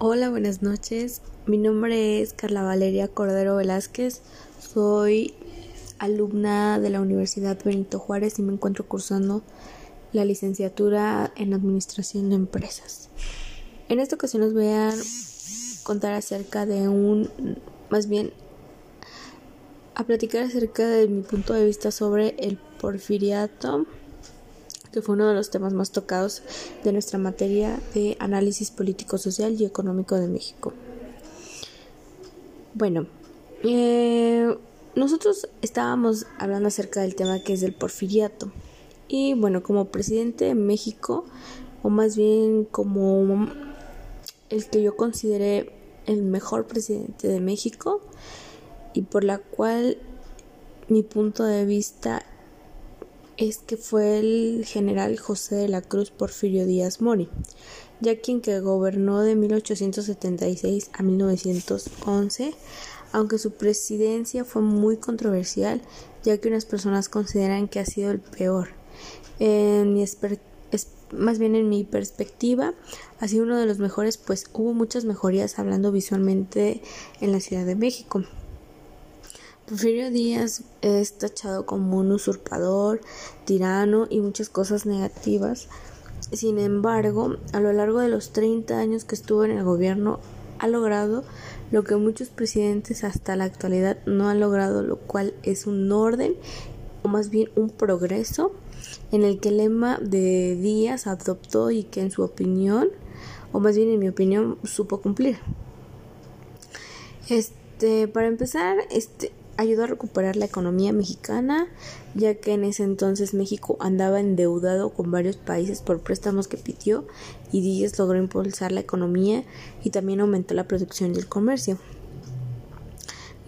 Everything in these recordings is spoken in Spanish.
Hola, buenas noches. Mi nombre es Carla Valeria Cordero Velázquez. Soy alumna de la Universidad Benito Juárez y me encuentro cursando la licenciatura en Administración de Empresas. En esta ocasión os voy a contar acerca de un, más bien, a platicar acerca de mi punto de vista sobre el porfiriato que fue uno de los temas más tocados de nuestra materia de análisis político, social y económico de México. Bueno, eh, nosotros estábamos hablando acerca del tema que es el porfiriato. Y bueno, como presidente de México, o más bien como el que yo consideré el mejor presidente de México, y por la cual mi punto de vista es que fue el general José de la Cruz Porfirio Díaz Mori, ya quien que gobernó de 1876 a 1911, aunque su presidencia fue muy controversial, ya que unas personas consideran que ha sido el peor. En mi más bien en mi perspectiva, ha sido uno de los mejores, pues hubo muchas mejorías hablando visualmente en la Ciudad de México. Porfirio Díaz es tachado como un usurpador, tirano y muchas cosas negativas. Sin embargo, a lo largo de los 30 años que estuvo en el gobierno, ha logrado lo que muchos presidentes hasta la actualidad no han logrado, lo cual es un orden o más bien un progreso en el que el lema de Díaz adoptó y que en su opinión, o más bien en mi opinión, supo cumplir. Este, para empezar, este, ayudó a recuperar la economía mexicana, ya que en ese entonces México andaba endeudado con varios países por préstamos que pidió y Díaz logró impulsar la economía y también aumentó la producción y el comercio.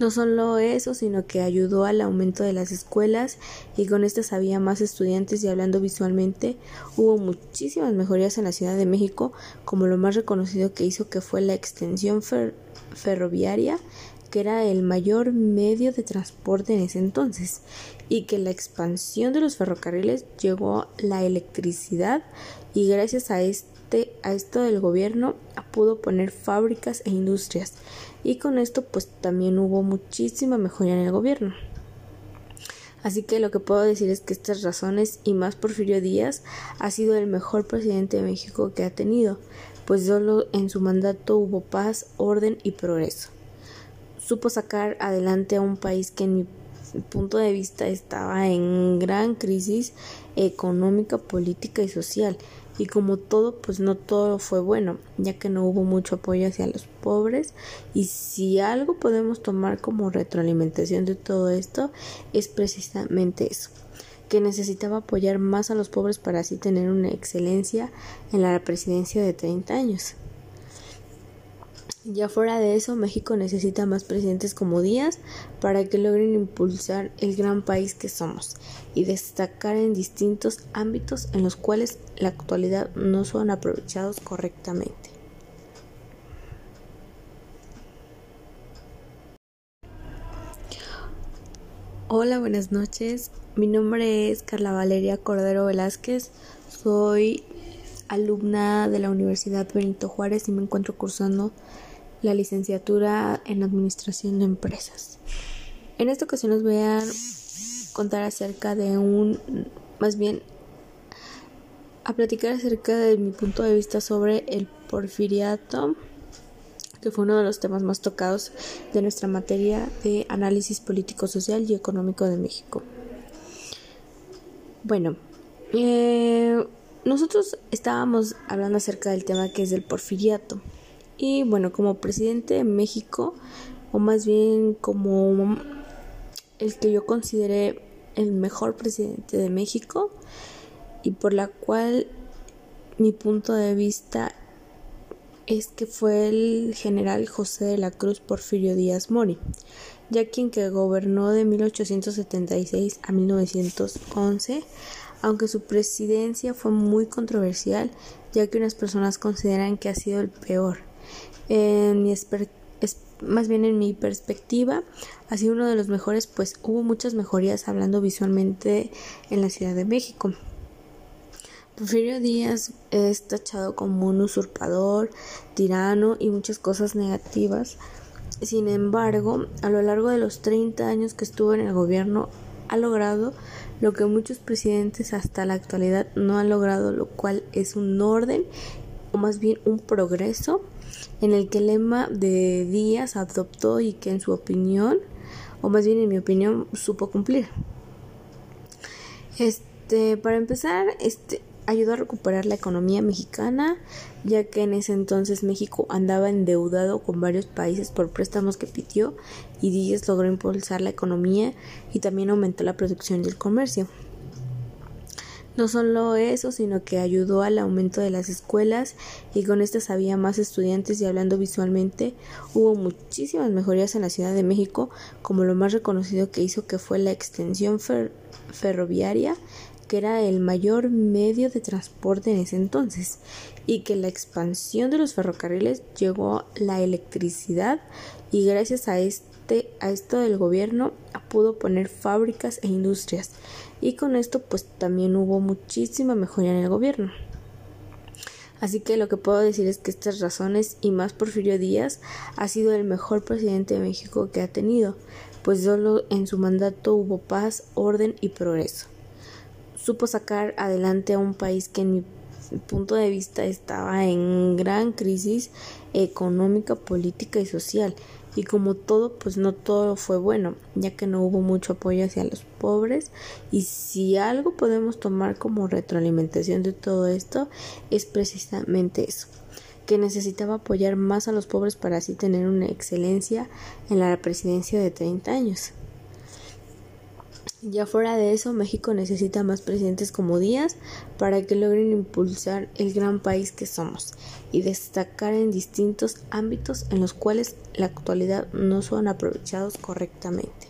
No solo eso, sino que ayudó al aumento de las escuelas y con estas había más estudiantes y hablando visualmente hubo muchísimas mejorías en la Ciudad de México, como lo más reconocido que hizo que fue la extensión ferroviaria que era el mayor medio de transporte en ese entonces y que la expansión de los ferrocarriles llegó la electricidad y gracias a este a esto del gobierno pudo poner fábricas e industrias y con esto pues también hubo muchísima mejoría en el gobierno. Así que lo que puedo decir es que estas razones y más Porfirio Díaz ha sido el mejor presidente de México que ha tenido, pues solo en su mandato hubo paz, orden y progreso supo sacar adelante a un país que en mi punto de vista estaba en gran crisis económica, política y social. Y como todo, pues no todo fue bueno, ya que no hubo mucho apoyo hacia los pobres. Y si algo podemos tomar como retroalimentación de todo esto, es precisamente eso que necesitaba apoyar más a los pobres para así tener una excelencia en la presidencia de 30 años. Ya fuera de eso, México necesita más presidentes como Díaz para que logren impulsar el gran país que somos y destacar en distintos ámbitos en los cuales la actualidad no son aprovechados correctamente. Hola, buenas noches. Mi nombre es Carla Valeria Cordero Velázquez. Soy alumna de la Universidad Benito Juárez y me encuentro cursando la licenciatura en Administración de Empresas. En esta ocasión os voy a contar acerca de un, más bien, a platicar acerca de mi punto de vista sobre el porfiriato, que fue uno de los temas más tocados de nuestra materia de análisis político, social y económico de México. Bueno, eh, nosotros estábamos hablando acerca del tema que es el porfiriato. Y bueno, como presidente de México, o más bien como el que yo consideré el mejor presidente de México, y por la cual mi punto de vista es que fue el general José de la Cruz Porfirio Díaz Mori, ya quien que gobernó de 1876 a 1911, aunque su presidencia fue muy controversial, ya que unas personas consideran que ha sido el peor en mi más bien en mi perspectiva, ha sido uno de los mejores, pues hubo muchas mejorías hablando visualmente en la Ciudad de México. Porfirio Díaz es tachado como un usurpador, tirano y muchas cosas negativas. Sin embargo, a lo largo de los 30 años que estuvo en el gobierno, ha logrado lo que muchos presidentes hasta la actualidad no han logrado, lo cual es un orden o más bien un progreso en el que el lema de Díaz adoptó y que en su opinión, o más bien en mi opinión, supo cumplir. Este, para empezar, este ayudó a recuperar la economía mexicana, ya que en ese entonces México andaba endeudado con varios países por préstamos que pidió y Díaz logró impulsar la economía y también aumentó la producción y el comercio. No solo eso, sino que ayudó al aumento de las escuelas y con estas había más estudiantes y hablando visualmente hubo muchísimas mejorías en la Ciudad de México, como lo más reconocido que hizo que fue la extensión ferroviaria que era el mayor medio de transporte en ese entonces y que la expansión de los ferrocarriles llegó la electricidad y gracias a este a esto del gobierno pudo poner fábricas e industrias y con esto pues también hubo muchísima mejoría en el gobierno. Así que lo que puedo decir es que estas razones y más Porfirio Díaz ha sido el mejor presidente de México que ha tenido, pues solo en su mandato hubo paz, orden y progreso supo sacar adelante a un país que en mi punto de vista estaba en gran crisis económica, política y social. Y como todo, pues no todo fue bueno, ya que no hubo mucho apoyo hacia los pobres. Y si algo podemos tomar como retroalimentación de todo esto, es precisamente eso, que necesitaba apoyar más a los pobres para así tener una excelencia en la presidencia de 30 años. Ya fuera de eso, México necesita más presidentes como Díaz para que logren impulsar el gran país que somos y destacar en distintos ámbitos en los cuales la actualidad no son aprovechados correctamente.